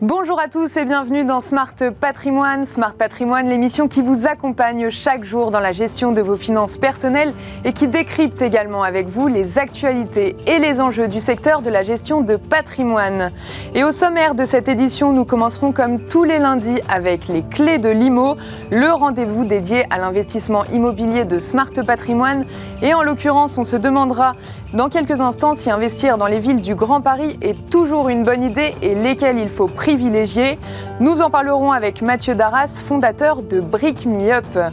Bonjour à tous et bienvenue dans Smart Patrimoine. Smart Patrimoine, l'émission qui vous accompagne chaque jour dans la gestion de vos finances personnelles et qui décrypte également avec vous les actualités et les enjeux du secteur de la gestion de patrimoine. Et au sommaire de cette édition, nous commencerons comme tous les lundis avec les clés de l'IMO, le rendez-vous dédié à l'investissement immobilier de Smart Patrimoine. Et en l'occurrence, on se demandera dans quelques instants si investir dans les villes du Grand Paris est toujours une bonne idée et lesquelles il faut privilégier. Nous en parlerons avec Mathieu Darras, fondateur de Brick Me Up.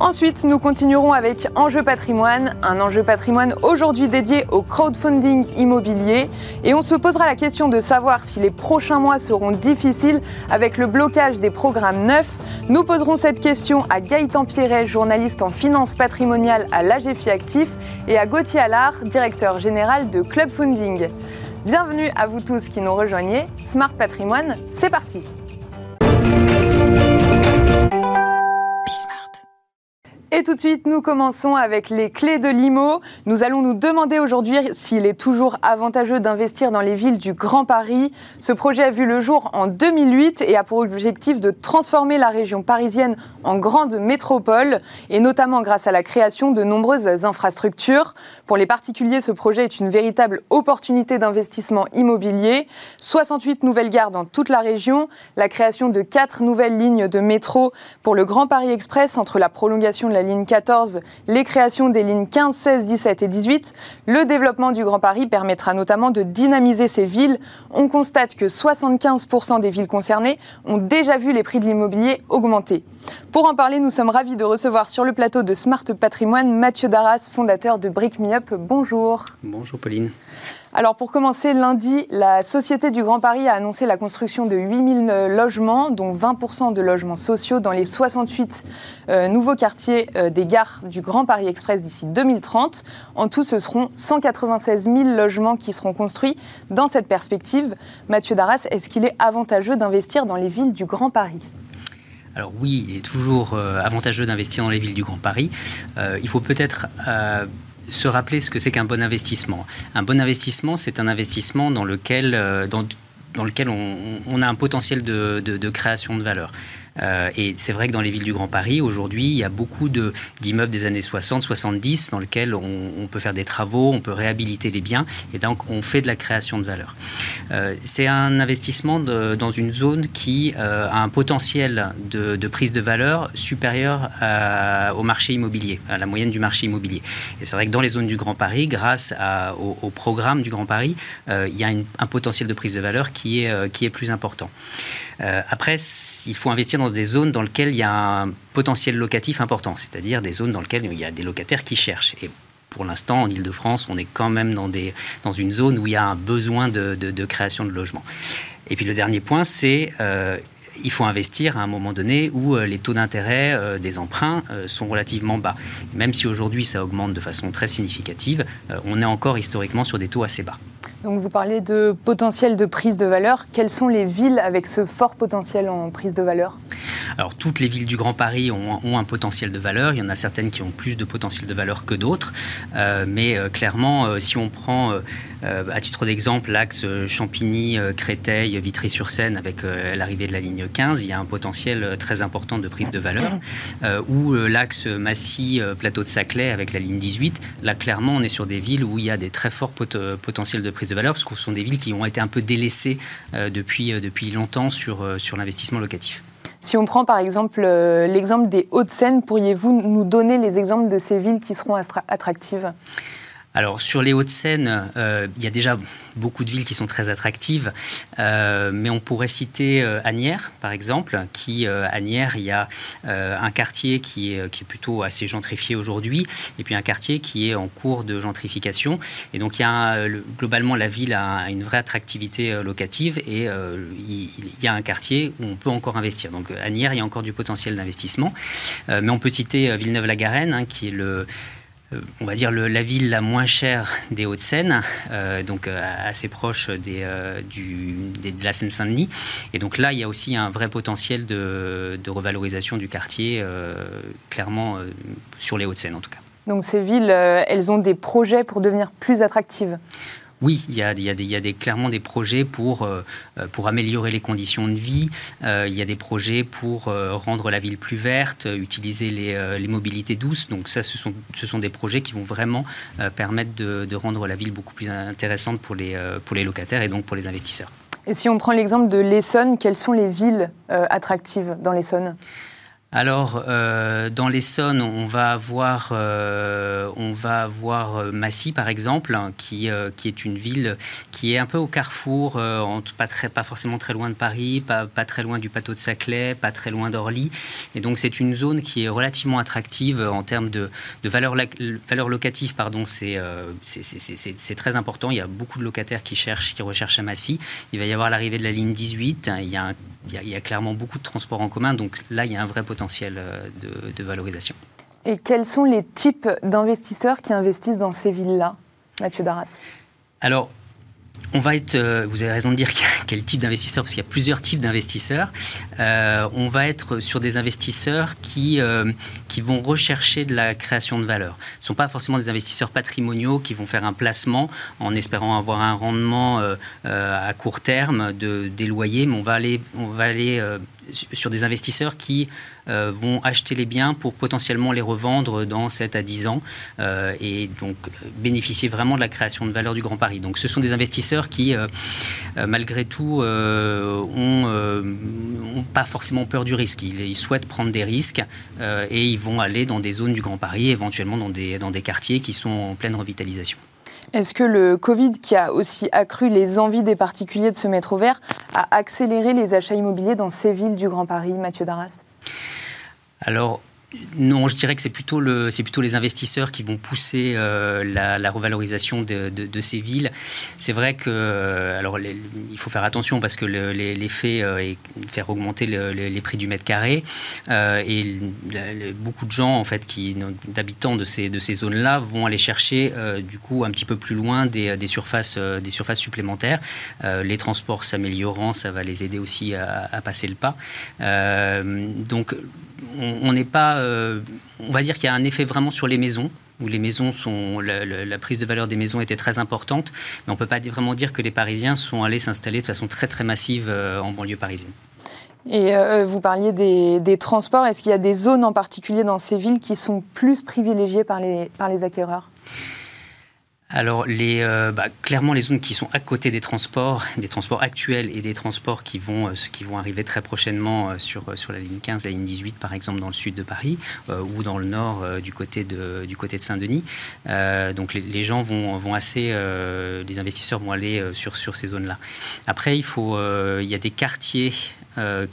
Ensuite, nous continuerons avec Enjeu patrimoine, un enjeu patrimoine aujourd'hui dédié au crowdfunding immobilier. Et on se posera la question de savoir si les prochains mois seront difficiles avec le blocage des programmes neufs. Nous poserons cette question à Gaëtan Pierret, journaliste en finance patrimoniale à l'AGFI Actif, et à Gauthier Allard, directeur général de Club Funding. Bienvenue à vous tous qui nous rejoignez. Smart Patrimoine, c'est parti! Et tout de suite, nous commençons avec les clés de l'IMO. Nous allons nous demander aujourd'hui s'il est toujours avantageux d'investir dans les villes du Grand Paris. Ce projet a vu le jour en 2008 et a pour objectif de transformer la région parisienne en grande métropole, et notamment grâce à la création de nombreuses infrastructures. Pour les particuliers, ce projet est une véritable opportunité d'investissement immobilier. 68 nouvelles gares dans toute la région, la création de 4 nouvelles lignes de métro pour le Grand Paris Express entre la prolongation de la ligne 14, les créations des lignes 15, 16, 17 et 18. Le développement du Grand Paris permettra notamment de dynamiser ces villes. On constate que 75% des villes concernées ont déjà vu les prix de l'immobilier augmenter. Pour en parler, nous sommes ravis de recevoir sur le plateau de Smart Patrimoine Mathieu Darras, fondateur de Brick Me Up. Bonjour. Bonjour Pauline. Alors pour commencer, lundi, la Société du Grand Paris a annoncé la construction de 8000 logements, dont 20% de logements sociaux dans les 68 euh, nouveaux quartiers euh, des gares du Grand Paris Express d'ici 2030. En tout, ce seront 196 000 logements qui seront construits dans cette perspective. Mathieu Darras, est-ce qu'il est avantageux d'investir dans les villes du Grand Paris? Alors oui, il est toujours euh, avantageux d'investir dans les villes du Grand Paris. il faut peut-être se rappeler ce que c'est qu'un bon investissement. Un bon investissement, c'est un investissement dans lequel, euh, dans, dans lequel on, a un potentiel de, de création de valeur. Euh, et c'est vrai que dans les villes du Grand Paris, aujourd'hui, il y a beaucoup d'immeubles des années 60, 70 dans lesquels on, peut faire des travaux, on peut réhabiliter les biens, et donc on fait de la création de valeur. Euh, c'est un investissement dans une zone qui euh, a un potentiel de, prise de valeur supérieur au marché immobilier, à la moyenne du marché immobilier. Et c'est vrai que dans les zones du Grand Paris, grâce au, programme du Grand Paris, il y a un potentiel de prise de valeur qui est plus important. Euh, après, il faut investir dans des zones dans lesquelles il y a un potentiel locatif important, c'est-à-dire des zones dans lesquelles il y a des locataires qui cherchent. Et pour l'instant, en Ile-de-France, on est quand même dans, une zone où il y a un besoin de, de, création de logements. Et puis le dernier point, c'est euh, il faut investir à un moment donné où euh, les taux d'intérêt euh, des emprunts sont relativement bas. Même si aujourd'hui ça augmente de façon très significative, on est encore historiquement sur des taux assez bas. Donc vous parlez de potentiel de prise de valeur. Quelles sont les villes avec ce fort potentiel en prise de valeur? Alors toutes les villes du Grand Paris ont, un potentiel de valeur. Il y en a certaines qui ont plus de potentiel de valeur que d'autres. Euh, mais euh, clairement, euh, si on prend à titre d'exemple l'axe Champigny, Créteil, Vitry-sur-Seine avec l'arrivée de la ligne 15, il y a un potentiel très important de prise de valeur. ou l'axe Massy, Plateau de Saclay avec la ligne 18, là clairement on est sur des villes où il y a des très forts potentiels de prise de valeur, parce que ce sont des villes qui ont été un peu délaissées euh, depuis, euh, longtemps euh, sur l'investissement locatif. Si on prend par exemple l'exemple des Hauts-de-Seine, pourriez-vous nous donner les exemples de ces villes qui seront attractives? Alors sur les Hauts-de-Seine, euh, il y a déjà beaucoup de villes qui sont très attractives, euh, mais on pourrait citer euh, par exemple, qui Agnières, il y a un quartier qui est, qui est plutôt assez gentrifié aujourd'hui, et puis un quartier qui est en cours de gentrification. Et donc il y a globalement la ville a une vraie attractivité locative et il, y a un quartier où on peut encore investir. Donc Agnières, il y a encore du potentiel d'investissement, mais on peut citer Villeneuve-la-Garenne, hein, qui est le euh, on va dire, la ville la moins chère des Hauts-de-Seine, euh, donc euh, assez proche de la Seine-Saint-Denis. Et donc là, il y a aussi un vrai potentiel de, revalorisation du quartier, clairement sur les Hauts-de-Seine en tout cas. Donc ces villes, elles ont des projets pour devenir plus attractives? Oui, il y a, clairement des projets pour, euh, pour améliorer les conditions de vie. Euh, il y a des projets pour euh, rendre la ville plus verte, utiliser les, mobilités douces. Donc ça, ce sont, des projets qui vont vraiment permettre de, rendre la ville beaucoup plus intéressante pour les locataires et donc pour les investisseurs. Et si on prend l'exemple de l'Essonne, quelles sont les villes attractives dans l'Essonne? Alors, euh, dans l'Essonne, on va avoir, euh, on va avoir euh, Massy, par exemple, hein, qui, qui est une ville qui est un peu au carrefour, pas, très, pas forcément très loin de Paris, pas, pas très loin du plateau de Saclay, pas très loin d'Orly. Et donc, c'est une zone qui est relativement attractive en termes de, de valeur, valeur locative. Pardon, c'est c'est très important. Il y a beaucoup de locataires qui cherchent, qui recherchent à Massy. Il va y avoir l'arrivée de la ligne 18. Il y a un il y, a, clairement beaucoup de transports en commun, donc là, il y a un vrai potentiel euh, de, de valorisation. Et quels sont les types d'investisseurs qui investissent dans ces villes-là, Mathieu Darras? Alors, on va être, euh, vous avez raison de dire quel type d'investisseur, parce qu'il y a plusieurs types d'investisseurs. Euh, on va être sur des investisseurs qui, euh, qui vont rechercher de la création de valeur. Ce ne sont pas forcément des investisseurs patrimoniaux qui vont faire un placement en espérant avoir un rendement à court terme de, des loyers, mais on va aller, on va aller sur des investisseurs qui euh, vont acheter les biens pour potentiellement les revendre dans 7 à 10 ans euh, et donc bénéficier vraiment de la création de valeur du Grand Paris. Donc ce sont des investisseurs qui, euh, malgré tout, ont, pas forcément peur du risque. Ils, souhaitent prendre des risques et ils vont aller dans des zones du Grand Paris, éventuellement dans des, dans des quartiers qui sont en pleine revitalisation. Est-ce que le Covid, qui a aussi accru les envies des particuliers de se mettre au vert, a accéléré les achats immobiliers dans ces villes du Grand Paris, Mathieu Darras? Non, je dirais que c'est plutôt, les investisseurs qui vont pousser euh, la, revalorisation de, ces villes. C'est vrai que, euh, alors, il faut faire attention parce que l'effet euh, est faire augmenter les prix du mètre carré et beaucoup de gens, en fait, qui d'habitants de ces, zones-là, vont aller chercher du coup un petit peu plus loin des, surfaces, des surfaces supplémentaires. les transports s'améliorant, ça va les aider aussi à, à passer le pas. donc on n'est pas. Euh, on va dire qu'il y a un effet vraiment sur les maisons où les maisons sont la, prise de valeur des maisons était très importante, mais on ne peut pas vraiment dire que les Parisiens sont allés s'installer de façon très très massive euh, en banlieue parisienne. Et euh, vous parliez des, transports. Est-ce qu'il y a des zones en particulier dans ces villes qui sont plus privilégiées par les, par les acquéreurs? Alors, les, euh, bah, clairement, les zones qui sont à côté des transports, des transports actuels et des transports qui vont, euh, qui vont arriver très prochainement euh, sur, sur la ligne 15, la ligne 18, par exemple, dans le sud de Paris ou dans le nord du côté de, de Saint-Denis. donc, les, gens vont, vont assez, les investisseurs vont aller sur, sur ces zones-là. Après, il, faut, il y a des quartiers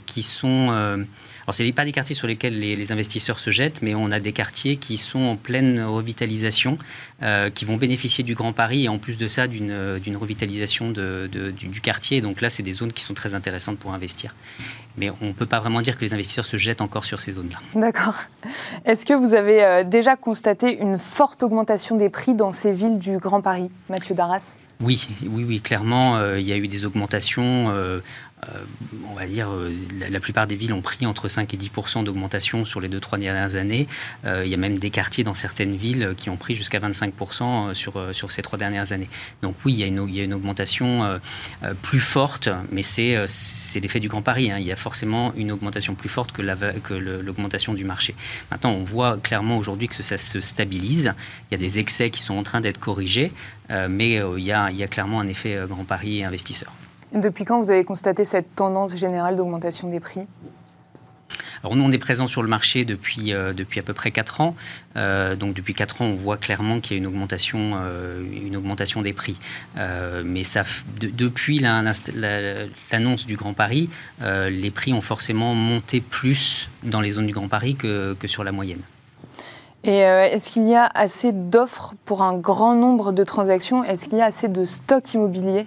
qui sont alors, ce n'est pas des quartiers sur lesquels les, investisseurs se jettent, mais on a des quartiers qui sont en pleine revitalisation, euh, qui vont bénéficier du Grand Paris et en plus de ça, d'une revitalisation de, du, quartier. Donc là, c'est des zones qui sont très intéressantes pour investir. Mais on ne peut pas vraiment dire que les investisseurs se jettent encore sur ces zones-là. D'accord. Est-ce que vous avez euh, déjà constaté une forte augmentation des prix dans ces villes du Grand Paris, Mathieu Darras? Oui, oui, oui, clairement, euh, il y a eu des augmentations. Euh, on va dire, euh, la, plupart des villes ont pris entre 5 et 10% d'augmentation sur les 2-3 dernières années. Euh, il y a même des quartiers dans certaines villes qui ont pris jusqu'à 25 sur, sur ces trois dernières années. Donc oui, il y a une, une augmentation plus forte, mais c'est l'effet du Grand Paris. Hein. Il y a forcément une augmentation plus forte que l'augmentation du marché. Maintenant, on voit clairement aujourd'hui que ça se stabilise. Il y a des excès qui sont en train d'être corrigés, mais il y, a, il y a clairement un effet Grand Paris investisseur. Depuis quand vous avez constaté cette tendance générale d'augmentation des prix? Alors nous, on est présent sur le marché depuis, euh, depuis à peu près 4 ans. Euh, donc depuis 4 ans, on voit clairement qu'il y a une augmentation, euh, une augmentation des prix. mais ça, depuis l'annonce du Grand Paris, les prix ont forcément monté plus dans les zones du Grand Paris que, que sur la moyenne. Et est-ce qu'il y a assez d'offres pour un grand nombre de transactions? Est-ce qu'il y a assez de stocks immobiliers?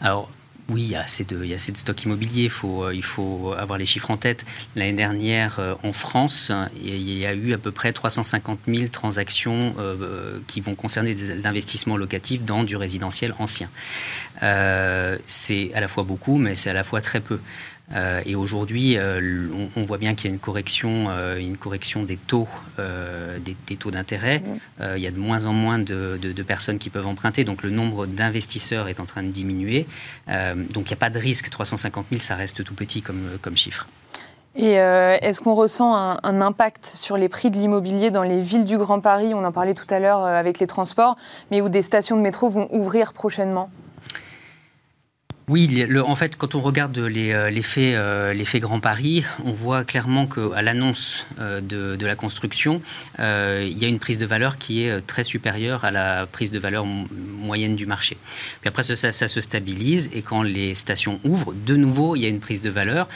Alors, oui, il y a assez de, stocks immobiliers. Il faut, euh, avoir les chiffres en tête. L'année dernière, euh, en France, il y a eu à peu près 350 000 transactions euh, qui vont concerner l'investissement locatif dans du résidentiel ancien. c'est à la fois beaucoup, mais c'est à la fois très peu. Et aujourd'hui, on, voit bien qu'il y a une correction, une correction des taux, des, taux d'intérêt. Il y a de moins en moins de, personnes qui peuvent emprunter, donc le nombre d'investisseurs est en train de diminuer. donc il n'y a pas de risque. 350 000, ça reste tout petit comme, comme chiffre. Et euh, est-ce qu'on ressent un, impact sur les prix de l'immobilier dans les villes du Grand Paris? On en parlait tout à l'heure euh, avec les transports, mais où des stations de métro vont ouvrir prochainement oui, en fait, quand on regarde l'effet euh, Grand Paris, on voit clairement qu'à l'annonce de, la construction, il y a une prise de valeur qui est très supérieure à la prise de valeur moyenne du marché. Puis après, ça, ça, se stabilise et quand les stations ouvrent, de nouveau, il y a une prise de valeur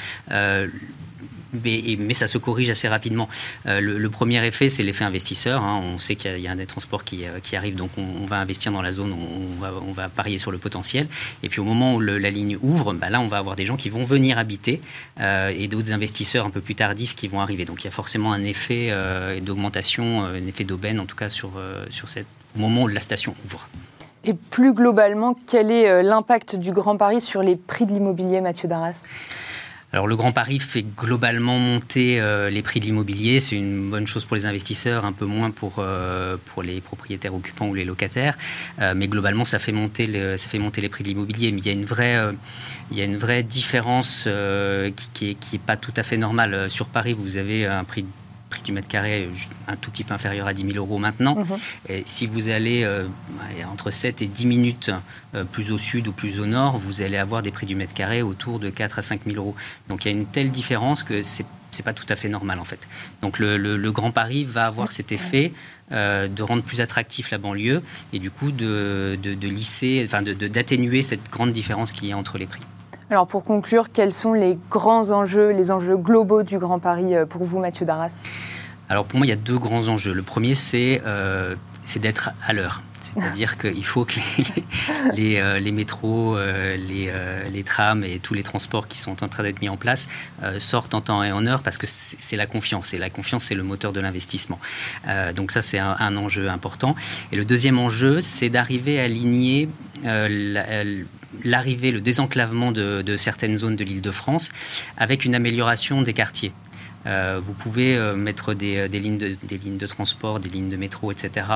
mais, ça se corrige assez rapidement. Euh, le, premier effet, c'est l'effet investisseur. Hein. On sait qu'il y, a des transports qui, euh, arrive, donc on, va investir dans la zone, on va, parier sur le potentiel. Et puis au moment où la ligne ouvre, bah là, on va avoir des gens qui vont venir habiter euh, et d'autres investisseurs un peu plus tardifs qui vont arriver. Donc il y a forcément un effet d'augmentation, un effet d'aubaine, en tout cas, sur, sur au moment où la station ouvre. Et plus globalement, quel est l'impact du Grand Paris sur les prix de l'immobilier, Mathieu Darras? Le Grand Paris fait globalement monter euh, les prix de l'immobilier, c'est une bonne chose pour les investisseurs, un peu moins pour, euh, les propriétaires occupants ou les locataires, euh, mais globalement ça fait, monter les prix de l'immobilier. Mais il y a une vraie, différence qui n'est est pas tout à fait normale. Sur Paris, vous avez un prix prix du mètre carré un tout petit peu inférieur à 10 000 euros maintenant. Mhm. Et si vous allez euh, entre 7 et 10 minutes euh, plus au sud ou plus au nord, vous allez avoir des prix du mètre carré autour de 4 à 5 000 euros. Donc il y a une telle différence que c'est c'est pas tout à fait normal en fait. Donc le, Grand Paris va avoir cet effet euh, de rendre plus attractif la banlieue et du coup de, de, lisser, enfin d'atténuer cette grande différence qu'il y a entre les prix. Alors pour conclure, quels sont les grands enjeux, les enjeux globaux du Grand Paris euh, pour vous, Mathieu Darras? Alors pour moi, il y a deux grands enjeux. Le premier, c'est euh, d'être à l'heure. C'est-à-dire qu'il faut que les, les, les, métros, les, les, trams et tous les transports qui sont en train d'être mis en place sortent en temps et en heure parce que c'est la confiance. Et la confiance, c'est le moteur de l'investissement. donc ça, c'est un, un, enjeu important. Et le deuxième enjeu, c'est d'arriver à aligner la, l'arrivée, le désenclavement de, certaines zones de l'île de France avec une amélioration des quartiers. Euh, vous pouvez euh, mettre des, lignes de, des, lignes de, transport, des lignes de métro, etc.,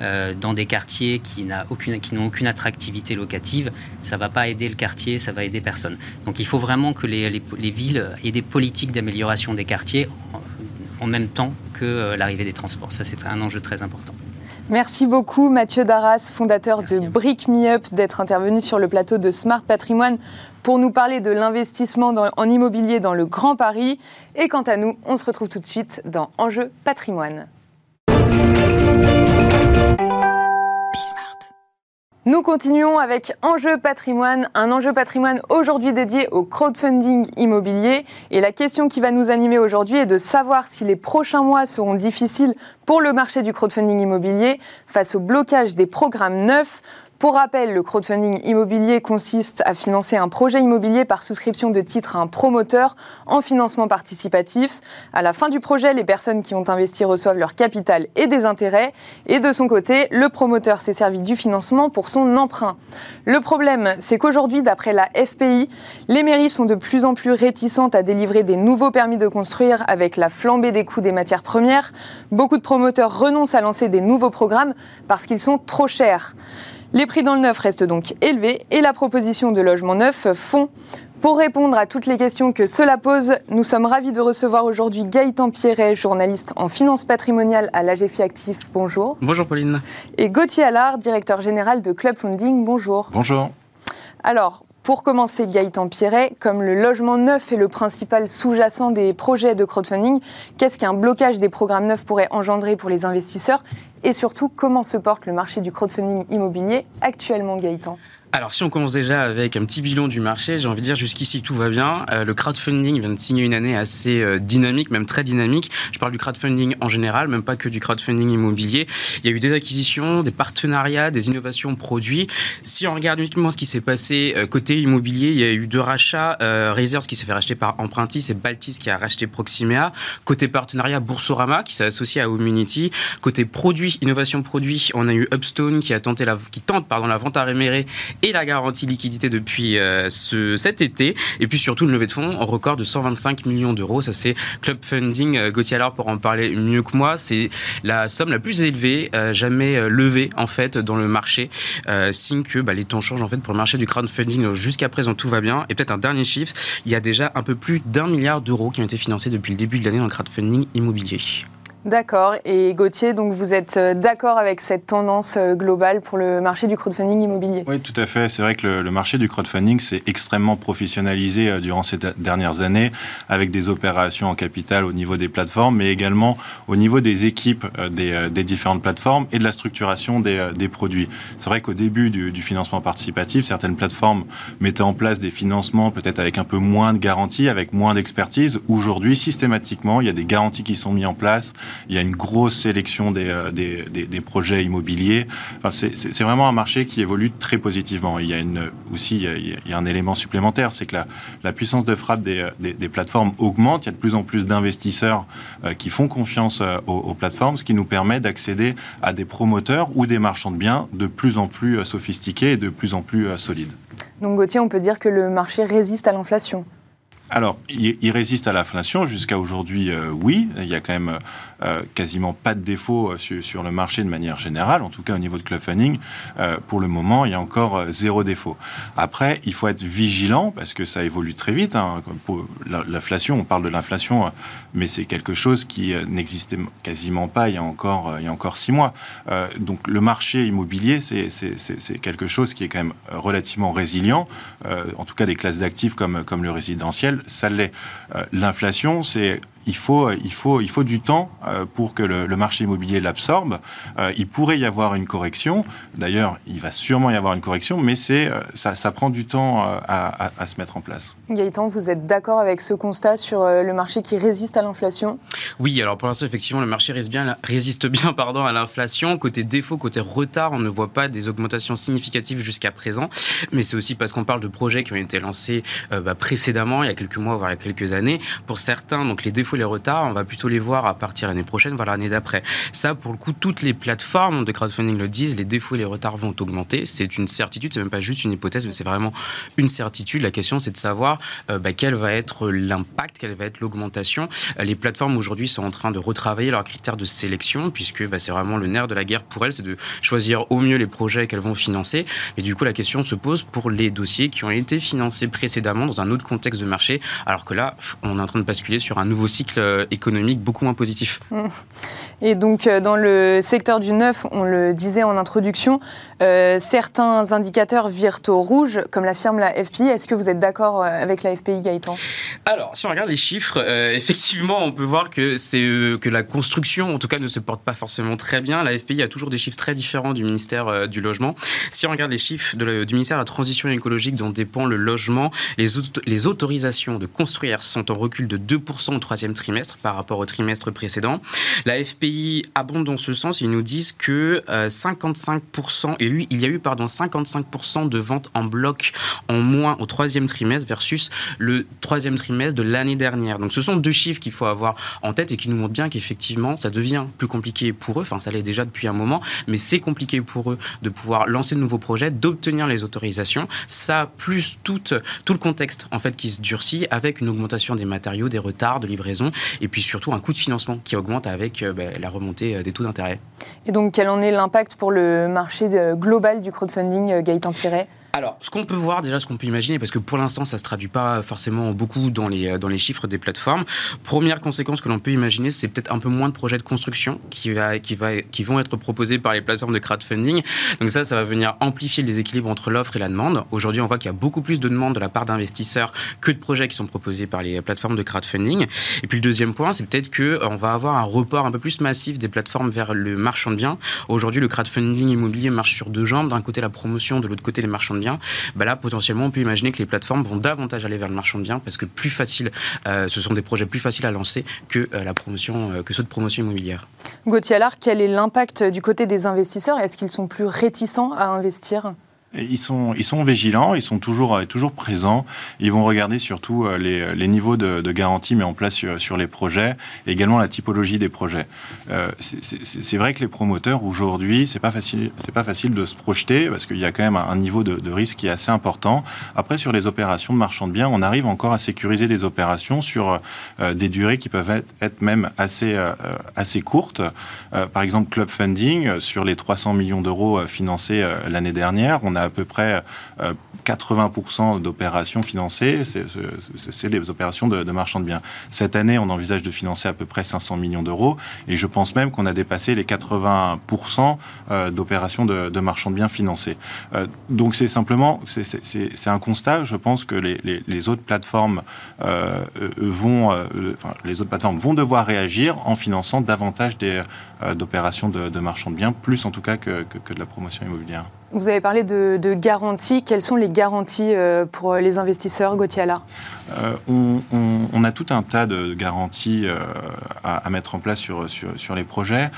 euh, dans des quartiers qui n'ont aucune, aucune, attractivité locative. Ça ne va pas aider le quartier, ça va aider personne. Donc il faut vraiment que les, les, villes aient des politiques d'amélioration des quartiers en, en même temps que l'arrivée des transports. Ça, c'est un enjeu très important. Merci beaucoup Mathieu Darras, fondateur de Brick Me Up, d'être intervenu sur le plateau de Smart Patrimoine pour nous parler de l'investissement en immobilier dans le Grand Paris. Et quant à nous, on se retrouve tout de suite dans Enjeu Patrimoine. Nous continuons avec Enjeu patrimoine, un enjeu patrimoine aujourd'hui dédié au crowdfunding immobilier. Et la question qui va nous animer aujourd'hui est de savoir si les prochains mois seront difficiles pour le marché du crowdfunding immobilier face au blocage des programmes neufs pour rappel, le crowdfunding immobilier consiste à financer un projet immobilier par souscription de titres à un promoteur en financement participatif. À la fin du projet, les personnes qui ont investi reçoivent leur capital et des intérêts. Et de son côté, le promoteur s'est servi du financement pour son emprunt. Le problème, c'est qu'aujourd'hui, d'après la FPI, les mairies sont de plus en plus réticentes à délivrer des nouveaux permis de construire avec la flambée des coûts des matières premières. Beaucoup de promoteurs renoncent à lancer des nouveaux programmes parce qu'ils sont trop chers. Les prix dans le neuf restent donc élevés et la proposition de logement neuf fond. Pour répondre à toutes les questions que cela pose, nous sommes ravis de recevoir aujourd'hui Gaëtan Pierret, journaliste en finance patrimoniale à l'AGFI Actif. Bonjour. Bonjour Pauline. Et Gauthier Allard, directeur général de Club Funding. Bonjour. Bonjour. Alors, pour commencer, Gaëtan Pierret, comme le logement neuf est le principal sous-jacent des projets de crowdfunding, qu'est-ce qu'un blocage des programmes neufs pourrait engendrer pour les investisseurs et surtout, comment se porte le marché du crowdfunding immobilier actuellement, Gaëtan? Alors, si on commence déjà avec un petit bilan du marché, j'ai envie de dire jusqu'ici tout va bien. Euh, le crowdfunding vient de signer une année assez euh, dynamique, même très dynamique. Je parle du crowdfunding en général, même pas que du crowdfunding immobilier. Il y a eu des acquisitions, des partenariats, des innovations produits. Si on regarde uniquement ce qui s'est passé euh, côté immobilier, il y a eu deux rachats. Razors qui s'est fait racheter par Empruntis et Baltis qui a racheté Proximea. Côté partenariat, Boursorama qui s'est associé à Humanity. Côté produits produit, innovation produit, on a eu Upstone qui, a tenté la, qui tente pardon, la vente à réméré et la garantie liquidité depuis euh, ce, cet été. Et puis surtout une levée de fonds en record de 125 millions d'euros. Ça c'est Club Funding. Euh, Gauthier alors pour en parler mieux que moi. C'est la somme la plus élevée euh, jamais levée en fait dans le marché. signe que bah, les temps changent en fait pour le marché du crowdfunding. Jusqu'à présent tout va bien. Et peut-être un dernier chiffre, il y a déjà un peu plus d'un milliard d'euros qui ont été financés depuis le début de l'année dans le crowdfunding immobilier. D'accord. Et Gauthier, donc vous êtes euh, d'accord avec cette tendance euh, globale pour le marché du crowdfunding immobilier? Oui, tout à fait. C'est vrai que le, marché du crowdfunding s'est extrêmement professionnalisé euh, durant ces dernières années, avec des opérations en capital au niveau des plateformes, mais également au niveau des équipes des, différentes plateformes et de la structuration des, produits. C'est vrai qu'au début du, du, financement participatif, certaines plateformes mettaient en place des financements peut-être avec un peu moins de garanties, avec moins d'expertise. Aujourd'hui, systématiquement, il y a des garanties qui sont mises en place il y a une grosse sélection des, euh, des, projets immobiliers. C'est vraiment un marché qui évolue très positivement. Il y a aussi il y a, un élément supplémentaire, c'est que la, la, puissance de frappe des, des, plateformes augmente. Il y a de plus en plus d'investisseurs euh, qui font confiance euh, aux, aux, plateformes, ce qui nous permet d'accéder à des promoteurs ou des marchands de biens de plus en plus sophistiqués et de plus en plus solides. Donc Gauthier, on peut dire que le marché résiste à l'inflation? Alors, il, résiste à l'inflation. Jusqu'à aujourd'hui, oui. Il y a quand même euh, quasiment pas de défaut euh, sur, le marché de manière générale, en tout cas au niveau de club funding. Euh, pour le moment, il y a encore zéro défaut. Après, il faut être vigilant parce que ça évolue très vite. Hein. Pour l'inflation, on parle de l'inflation, mais c'est quelque chose qui n'existait quasiment pas il y a encore, six mois. donc le marché immobilier, c'est quelque chose qui est quand même relativement résilient. en tout cas, des classes d'actifs comme le résidentiel, ça l'est. L'inflation, c'est il faut, il faut, il faut du temps euh, pour que le, marché immobilier l'absorbe. Euh, il pourrait y avoir une correction. D'ailleurs, il va sûrement y avoir une correction, mais c'est, euh, ça, ça, prend du temps à, à, se mettre en place. Gaëtan, vous êtes d'accord avec ce constat sur le marché qui résiste à l'inflation? Oui, alors pour l'instant, effectivement, le marché résiste bien, résiste bien pardon, à l'inflation. Côté défaut, côté retard, on ne voit pas des augmentations significatives jusqu'à présent. Mais c'est aussi parce qu'on parle de projets qui ont été lancés bah, précédemment, il y a quelques mois, voire il y a quelques années. Pour certains, donc les défauts les retards, on va plutôt les voir à partir l'année prochaine, voire l'année d'après. Ça, pour le coup, toutes les plateformes de crowdfunding le disent, les défauts et les retards vont augmenter. C'est une certitude, c'est même pas juste une hypothèse, mais c'est vraiment une certitude. La question, c'est de savoir euh, bah, quel va être l'impact, quelle va être l'augmentation. Euh, les plateformes aujourd'hui sont en train de retravailler leurs critères de sélection, puisque bah, c'est vraiment le nerf de la guerre pour elles, c'est de choisir au mieux les projets qu'elles vont financer. Et du coup, la question se pose pour les dossiers qui ont été financés précédemment dans un autre contexte de marché, alors que là, on est en train de basculer sur un nouveau cycle euh, économique beaucoup moins positif. Mmh. Et donc, euh, dans le secteur du neuf, on le disait en introduction, euh, certains indicateurs virent au rouge, comme l'affirme la FPI. Est-ce que vous êtes d'accord avec la FPI, Gaëtan? Alors, si on regarde les chiffres, effectivement, on peut voir que, c'est, que la construction, en tout cas, ne se porte pas forcément très bien. La FPI a toujours des chiffres très différents du ministère du Logement. Si on regarde les chiffres du ministère de la Transition écologique dont dépend le logement, les, les autorisations de construire sont en recul de 2% au troisième trimestre par rapport au trimestre précédent. La FPI abonde dans ce sens. Ils nous disent que 55%, euh, et lui, il y a eu pardon, 55% de ventes en bloc en moins au troisième trimestre versus le troisième trimestre de l'année dernière. Donc ce sont deux chiffres qu'il faut avoir en tête et qui nous montrent bien qu'effectivement, ça devient plus compliqué pour eux. Enfin, ça l'est déjà depuis un moment, mais c'est compliqué pour eux de pouvoir lancer de nouveaux projets, d'obtenir les autorisations. Ça, plus tout, tout le contexte en fait qui se durcit avec une augmentation des matériaux, des retards de livraison et puis surtout un coût de financement qui augmente avec euh, bah, la remontée euh, des taux d'intérêt. Et donc, quel en est l'impact pour le marché global du crowdfunding, euh, Gaëtan Piret alors, ce qu'on peut voir déjà, ce qu'on peut imaginer, parce que pour l'instant, ça se traduit pas forcément beaucoup dans les, dans les chiffres des plateformes. Première conséquence que l'on peut imaginer, c'est peut-être un peu moins de projets de construction qui, va, qui, va, qui vont être proposés par les plateformes de crowdfunding. Donc ça, ça va venir amplifier le déséquilibre entre l'offre et la demande. Aujourd'hui, on voit qu'il y a beaucoup plus de demandes de la part d'investisseurs que de projets qui sont proposés par les plateformes de crowdfunding. Et puis le deuxième point, c'est peut-être qu'on euh, va avoir un report un peu plus massif des plateformes vers le marchand de biens. Aujourd'hui, le crowdfunding immobilier marche sur deux jambes. D'un côté, la promotion, de l'autre côté, les marchands de biens bah là, potentiellement, on peut imaginer que les plateformes vont davantage aller vers le marchand de biens parce que plus facile, euh, ce sont des projets plus faciles à lancer que, euh, la promotion, euh, que ceux de promotion immobilière. Gauthier Allard, quel est l'impact du côté des investisseurs? Est-ce qu'ils sont plus réticents à investir? Ils sont, vigilants, ils sont toujours, euh, toujours présents. Ils vont regarder surtout euh, les, les niveaux de, de, garantie mis en place sur, les projets, et également la typologie des projets. Euh, c'est vrai que les promoteurs aujourd'hui, c'est pas pas facile de se projeter parce qu'il y a quand même un, niveau de, risque qui est assez important. Après, sur les opérations de marchand de biens, on arrive encore à sécuriser des opérations sur euh, des durées qui peuvent être, même assez, euh, assez courtes. par exemple, Club Funding sur les 300 millions d'euros financés l'année dernière, on a à peu près 80% euh, d'opérations financées, c'est des opérations de, de, marchands de biens. Cette année, on envisage de financer à peu près 500 millions d'euros et je pense même qu'on a dépassé les 80% euh, d'opérations de, de, marchands de biens financées. Euh, donc c'est simplement, c'est un constat. Je pense que les, autres plateformes vont, enfin, les autres plateformes vont devoir réagir en finançant davantage d'opérations de, de, marchands de biens, plus en tout cas que de la promotion immobilière. Vous avez parlé de, garanties. Quelles sont les garanties euh, pour les investisseurs, Gauthier Allard? Euh, on, a tout un tas de garanties euh, à, mettre en place sur, sur, les projets.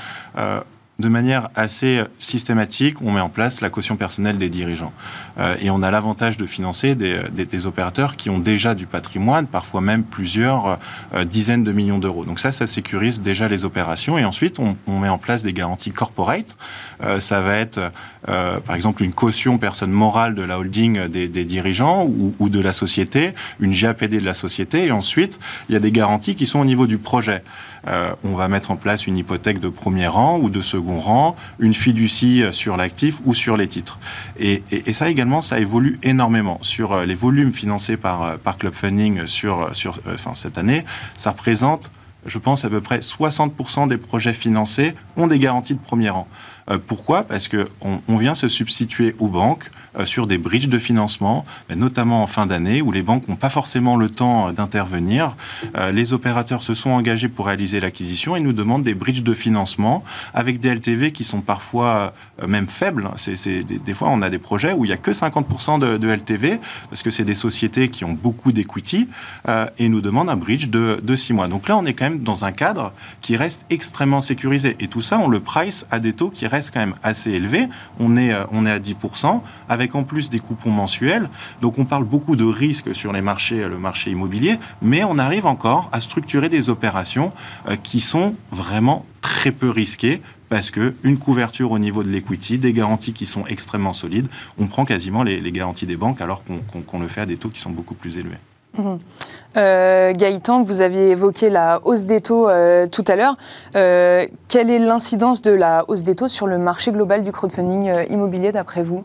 De manière assez systématique, on met en place la caution personnelle des dirigeants. Euh, et on a l'avantage de financer des, des, opérateurs qui ont déjà du patrimoine, parfois même plusieurs euh, dizaines de millions d'euros. Donc ça, ça sécurise déjà les opérations. Et ensuite, on, met en place des garanties corporate. Euh, ça va être, euh, par exemple, une caution personne morale de la holding des, des dirigeants ou, ou, de la société, une GAPD de la société. Et ensuite, il y a des garanties qui sont au niveau du projet. Euh, on va mettre en place une hypothèque de premier rang ou de second rang, une fiducie sur l'actif ou sur les titres. Et, et, et, ça également, ça évolue énormément. Sur euh, les volumes financés par, euh, par Club Funding sur, sur enfin, cette année, ça représente je pense à peu près 60% des projets financés ont des garanties de premier rang. Euh, pourquoi Parce qu'on on vient se substituer aux banques euh, sur des bridges de financement, notamment en fin d'année, où les banques n'ont pas forcément le temps euh, d'intervenir. les opérateurs se sont engagés pour réaliser l'acquisition et nous demandent des bridges de financement avec des LTV qui sont parfois même faibles. Des, fois, on a des projets où il n'y a que 50% de, LTV, parce que c'est des sociétés qui ont beaucoup d'equity, et nous demandent un bridge de, de 6 mois. Donc là, on est quand même dans un cadre qui reste extrêmement sécurisé. Et tout ça, on le price à des taux qui restent quand même assez élevés. On est, on est à 10%, avec en plus des coupons mensuels. Donc on parle beaucoup de risques sur les marchés, le marché immobilier, mais on arrive encore à structurer des opérations euh, qui sont vraiment très peu risquées parce que une couverture au niveau de l'equity, des garanties qui sont extrêmement solides, on prend quasiment les, garanties des banques alors qu'on qu qu le fait à des taux qui sont beaucoup plus élevés. Mmh. Euh, Gaëtan, vous aviez évoqué la hausse des taux euh, tout à l'heure. Euh, quelle est l'incidence de la hausse des taux sur le marché global du crowdfunding immobilier d'après vous?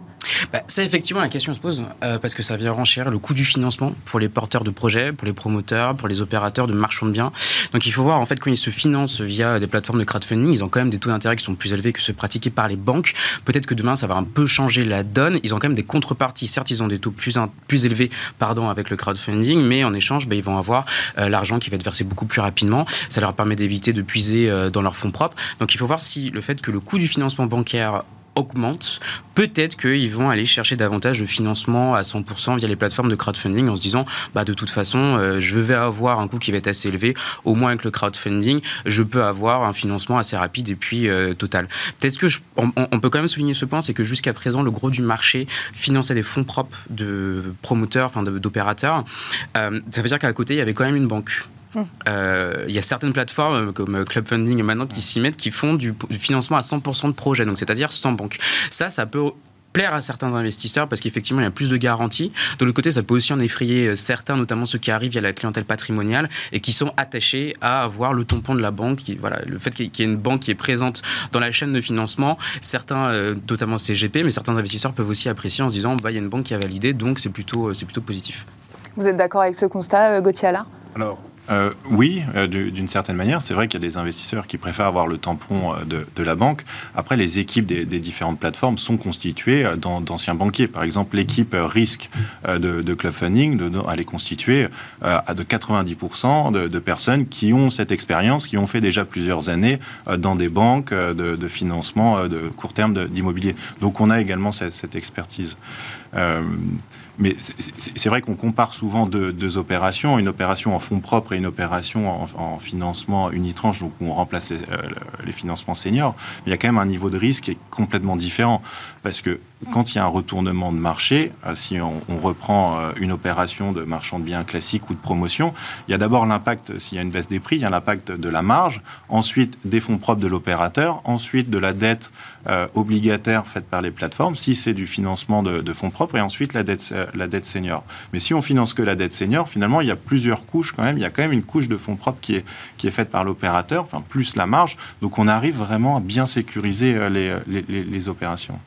Bah, Ça, effectivement, la question se pose euh, parce que ça vient renchérir le coût du financement pour les porteurs de projets, pour les promoteurs, pour les opérateurs de marchands de biens. Donc il faut voir, en fait, quand ils se financent via des plateformes de crowdfunding, ils ont quand même des taux d'intérêt qui sont plus élevés que ceux pratiqués par les banques. Peut-être que demain, ça va un peu changer la donne. Ils ont quand même des contreparties. Certes, ils ont des taux plus, élevés pardon, avec le crowdfunding, mais en échange, bah, ils vont avoir euh, l'argent qui va être versé beaucoup plus rapidement. Ça leur permet d'éviter de puiser euh, dans leurs fonds propres. Donc il faut voir si le fait que le coût du financement bancaire augmente, peut-être qu'ils vont aller chercher davantage de financement à 100% via les plateformes de crowdfunding en se disant bah de toute façon euh, je vais avoir un coût qui va être assez élevé. Au moins avec le crowdfunding je peux avoir un financement assez rapide et puis euh, total. Peut-être que je, on, peut quand même souligner ce point c'est que jusqu'à présent le gros du marché finançait des fonds propres de promoteurs enfin d'opérateurs. Euh, ça veut dire qu'à côté il y avait quand même une banque il euh, y a certaines plateformes comme Club Funding maintenant qui s'y mettent, qui font du, du financement à 100% de projets, donc c'est-à-dire sans banque. Ça, ça peut plaire à certains investisseurs parce qu'effectivement il y a plus de garanties. De l'autre côté, ça peut aussi en effrayer certains, notamment ceux qui arrivent via la clientèle patrimoniale et qui sont attachés à avoir le tampon de la banque. Qui, voilà, le fait qu'il y ait une banque qui est présente dans la chaîne de financement, certains, euh, notamment CGP, mais certains investisseurs peuvent aussi apprécier en se disant bah, il y a une banque qui a validé, donc c'est plutôt, c'est plutôt positif. Vous êtes d'accord avec ce constat, Gauthier Allard? Alors, euh, oui, euh, d'une certaine manière. C'est vrai qu'il y a des investisseurs qui préfèrent avoir le tampon euh, de, la banque. Après, les équipes des, différentes plateformes sont constituées d'anciens banquiers. Par exemple, l'équipe risque de, Club Funding, de, elle est constituée à de 90% de, personnes qui ont cette expérience, qui ont fait déjà plusieurs années dans des banques de, financement de court terme d'immobilier. Donc, on a également cette expertise. Euh, mais c'est vrai qu'on compare souvent deux, opérations, une opération en fonds propres et une opération en, financement unitranche, donc où on remplace les, les financements seniors. Il y a quand même un niveau de risque qui est complètement différent. Parce que quand il y a un retournement de marché, euh, si on, reprend euh, une opération de marchand de biens classique ou de promotion, il y a d'abord l'impact, s'il y a une baisse des prix, il y a l'impact de la marge, ensuite des fonds propres de l'opérateur, ensuite de la dette euh, obligataire faite par les plateformes, si c'est du financement de, fonds propres, et ensuite la dette, la dette senior. Mais si on finance que la dette senior, finalement, il y a plusieurs couches quand même. Il y a quand même une couche de fonds propres qui est, qui est faite par l'opérateur, enfin plus la marge. Donc on arrive vraiment à bien sécuriser les, les, les opérations.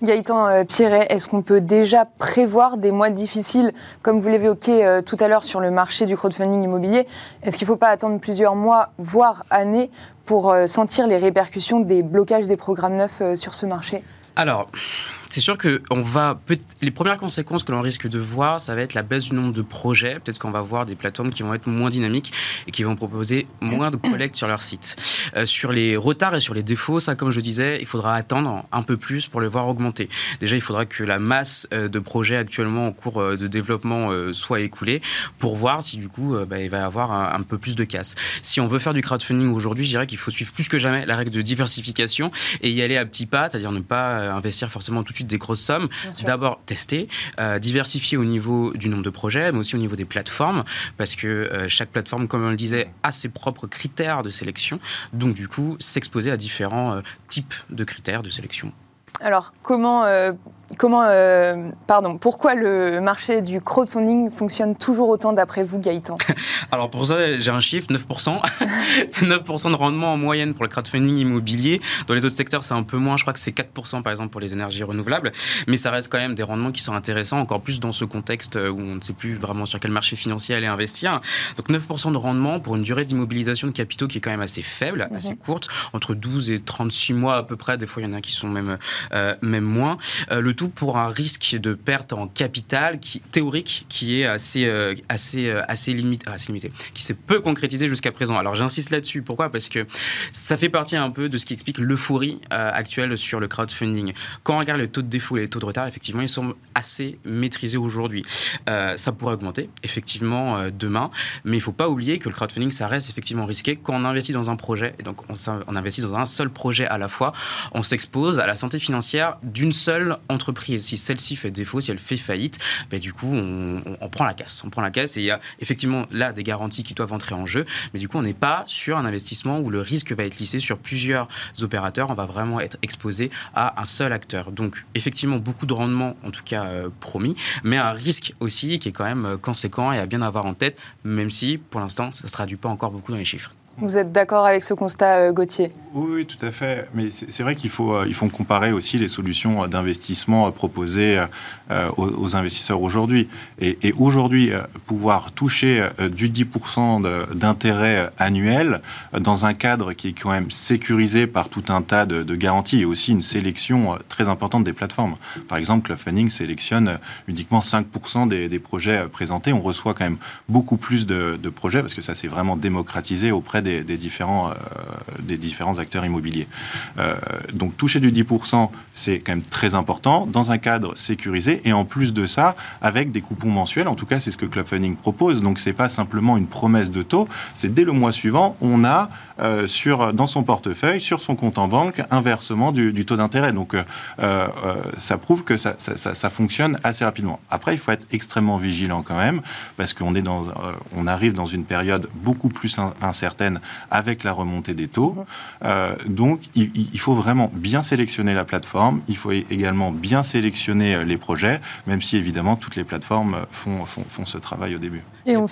Gaëtan euh, Pierret, est-ce qu'on peut déjà prévoir des mois difficiles, comme vous l'évoquiez euh, tout à l'heure sur le marché du crowdfunding immobilier Est-ce qu'il ne faut pas attendre plusieurs mois, voire années, pour euh, sentir les répercussions des blocages des programmes neufs sur ce marché? Alors, c'est sûr que on va les premières conséquences que l'on risque de voir, ça va être la baisse du nombre de projets. Peut-être qu'on va voir des plateformes qui vont être moins dynamiques et qui vont proposer moins de collectes sur leur site. Euh, sur les retards et sur les défauts, ça, comme je disais, il faudra attendre un peu plus pour le voir augmenter. Déjà, il faudra que la masse euh, de projets actuellement en cours euh, de développement soit écoulée pour voir si du coup, bah, il va y avoir un, peu plus de casse. Si on veut faire du crowdfunding aujourd'hui, je dirais qu'il faut suivre plus que jamais la règle de diversification et y aller à petits pas, c'est-à-dire ne pas investir forcément tout de suite des grosses sommes. D'abord, tester, euh, diversifier au niveau du nombre de projets, mais aussi au niveau des plateformes, parce que euh, chaque plateforme, comme on le disait, a ses propres critères de sélection. Donc, du coup, s'exposer à différents euh, types de critères de sélection. Alors, comment Comment, euh, pardon, pourquoi le marché du crowdfunding fonctionne toujours autant d'après vous, Gaëtan? Alors pour ça, j'ai un chiffre, 9%. c'est 9% de rendement en moyenne pour le crowdfunding immobilier. Dans les autres secteurs, c'est un peu moins. Je crois que c'est 4% par exemple pour les énergies renouvelables. Mais ça reste quand même des rendements qui sont intéressants, encore plus dans ce contexte où on ne sait plus vraiment sur quel marché financier aller investir. Donc 9% de rendement pour une durée d'immobilisation de capitaux qui est quand même assez faible, mhm. assez courte, entre 12 et 36 mois à peu près. Des fois, il y en a qui sont même, euh, même moins. Euh, le tout pour un risque de perte en capital qui, théorique qui est assez, euh, assez, euh, assez, limité, assez limité, qui s'est peu concrétisé jusqu'à présent. Alors j'insiste là-dessus. Pourquoi? Parce que ça fait partie un peu de ce qui explique l'euphorie euh, actuelle sur le crowdfunding. Quand on regarde les taux de défaut et les taux de retard, effectivement, ils sont assez maîtrisés aujourd'hui. ça pourrait augmenter, effectivement, demain. Mais il ne faut pas oublier que le crowdfunding, ça reste effectivement risqué. Quand on investit dans un projet, et donc on, on investit dans un seul projet à la fois, on s'expose à la santé financière d'une seule entreprise si celle-ci fait défaut, si elle fait faillite, ben, du coup, on, prend la casse. On prend la casse et il y a effectivement là des garanties qui doivent entrer en jeu, mais du coup, on n'est pas sur un investissement où le risque va être lissé sur plusieurs opérateurs. On va vraiment être exposé à un seul acteur. Donc, effectivement, beaucoup de rendement, en tout cas euh, promis, mais un risque aussi qui est quand même euh, conséquent et à bien avoir en tête, même si pour l'instant, ça ne se traduit pas encore beaucoup dans les chiffres. Vous êtes d'accord avec ce constat, euh, Gauthier? Oui, tout à fait. Mais c'est vrai qu'il faut, euh, il faut comparer aussi les solutions d'investissement proposées euh, aux, investisseurs aujourd'hui. Et, aujourd'hui, pouvoir toucher du 10% d'intérêt annuel dans un cadre qui est quand même sécurisé par tout un tas de, garanties et aussi une sélection très importante des plateformes. Par exemple, Funding sélectionne uniquement 5% des, projets présentés. On reçoit quand même beaucoup plus de, projets parce que ça s'est vraiment démocratisé auprès des, différents, des différents acteurs immobiliers. Euh, donc toucher du 10%, c'est quand même très important dans un cadre sécurisé et en plus de ça, avec des coupons mensuels. En tout cas, c'est ce que Club Funding propose. Donc c'est pas simplement une promesse de taux, c'est dès le mois suivant, on a euh, sur, dans son portefeuille, sur son compte en banque, un versement du, taux d'intérêt. Donc euh, ça prouve que ça, ça, fonctionne assez rapidement. Après, il faut être extrêmement vigilant quand même parce qu'on est dans, on arrive dans une période beaucoup plus incertaine avec la remontée des taux. Euh, donc, il, faut vraiment bien sélectionner la plateforme. Il faut également bien sélectionner euh, les projets, même si évidemment toutes les plateformes font, font, ce travail au début.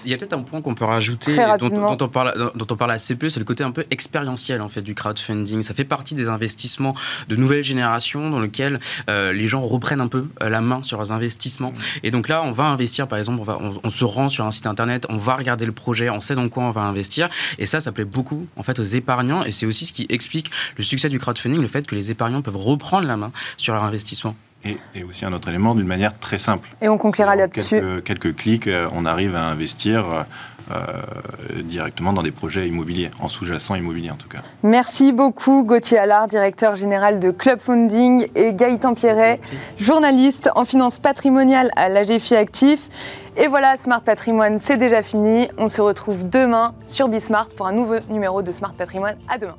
Il y a peut-être un point qu'on peut rajouter, dont, on parle, dont on parle assez peu, c'est le côté un peu expérientiel en fait du crowdfunding. Ça fait partie des investissements de nouvelle génération dans lequel euh, les gens reprennent un peu la main sur leurs investissements. Et donc là, on va investir, par exemple, on, va, on, se rend sur un site internet, on va regarder le projet, on sait dans quoi on va investir. Et ça, ça plaît beaucoup en fait aux épargnants. Et c'est aussi ce qui explique le succès du crowdfunding, le fait que les épargnants peuvent reprendre la main sur leur investissement. Et, aussi un autre élément d'une manière très simple. Et on conclura là-dessus. Quelques, quelques, clics, on arrive à investir euh, directement dans des projets immobiliers, en sous-jacent immobilier en tout cas. Merci beaucoup Gauthier Allard, directeur général de Club Funding, et Gaëtan Pierret, journaliste en finance patrimoniale à l'AGFI Actif. Et voilà, Smart Patrimoine, c'est déjà fini. On se retrouve demain sur Bismart pour un nouveau numéro de Smart Patrimoine. À demain.